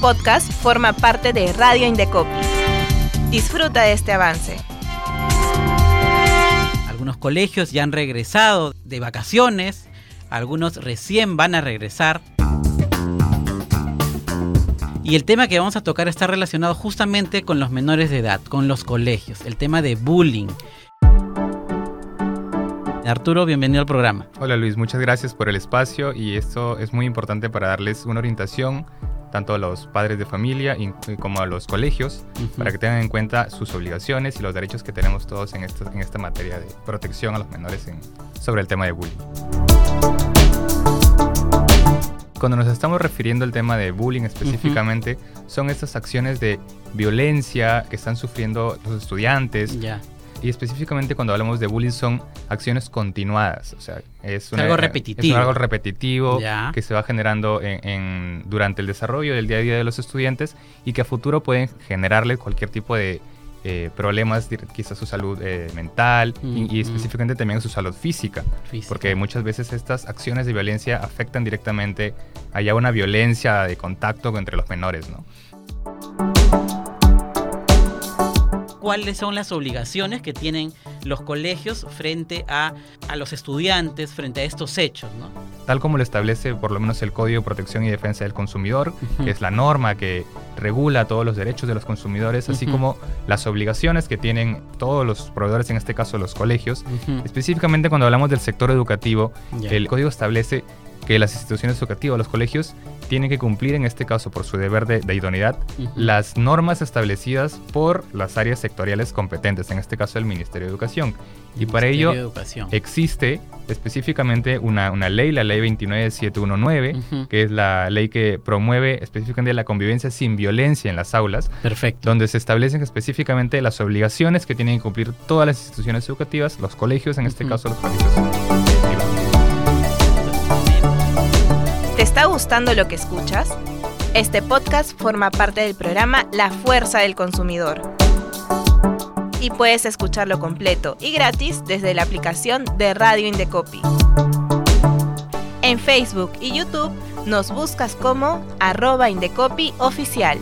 podcast forma parte de Radio Indecopi. Disfruta de este avance. Algunos colegios ya han regresado de vacaciones, algunos recién van a regresar. Y el tema que vamos a tocar está relacionado justamente con los menores de edad, con los colegios, el tema de bullying. Arturo, bienvenido al programa. Hola Luis, muchas gracias por el espacio y esto es muy importante para darles una orientación tanto a los padres de familia como a los colegios, para que tengan en cuenta sus obligaciones y los derechos que tenemos todos en esta, en esta materia de protección a los menores sobre el tema de bullying. Cuando nos estamos refiriendo al tema de bullying específicamente, son estas acciones de violencia que están sufriendo los estudiantes, y específicamente cuando hablamos de bullying son acciones continuadas, o sea, es, algo repetitivo. Es algo repetitivo que se va generando en, durante el desarrollo del día a día de los estudiantes y que a futuro pueden generarle cualquier tipo de eh, problemas, quizás su salud eh, mental y, específicamente también su salud física, física, porque muchas veces estas acciones de violencia afectan directamente allá una violencia de contacto entre los menores, ¿no? Cuáles son las obligaciones que tienen los colegios frente a, los estudiantes, frente a estos hechos. ¿no? Tal como lo establece por lo menos el Código de Protección y Defensa del Consumidor, que es la norma que regula todos los derechos de los consumidores, así como las obligaciones que tienen todos los proveedores, en este caso los colegios. Específicamente cuando hablamos del sector educativo, el código establece que las instituciones educativas, los colegios, tienen que cumplir, en este caso por su deber de, idoneidad, las normas establecidas por las áreas sectoriales competentes, en este caso el Ministerio de Educación. y para ello existe específicamente una, una, ley, la ley 29719, que es la ley que promueve específicamente la convivencia sin violencia en las aulas. Perfecto. Donde se establecen específicamente las obligaciones que tienen que cumplir todas las instituciones educativas, los colegios, en este caso los colegios ¿Te gustando lo que escuchas? Este podcast forma parte del programa La Fuerza del Consumidor. Y puedes escucharlo completo y gratis desde la aplicación de Radio Indecopi. En Facebook y YouTube nos buscas como arroba Indecopi oficial.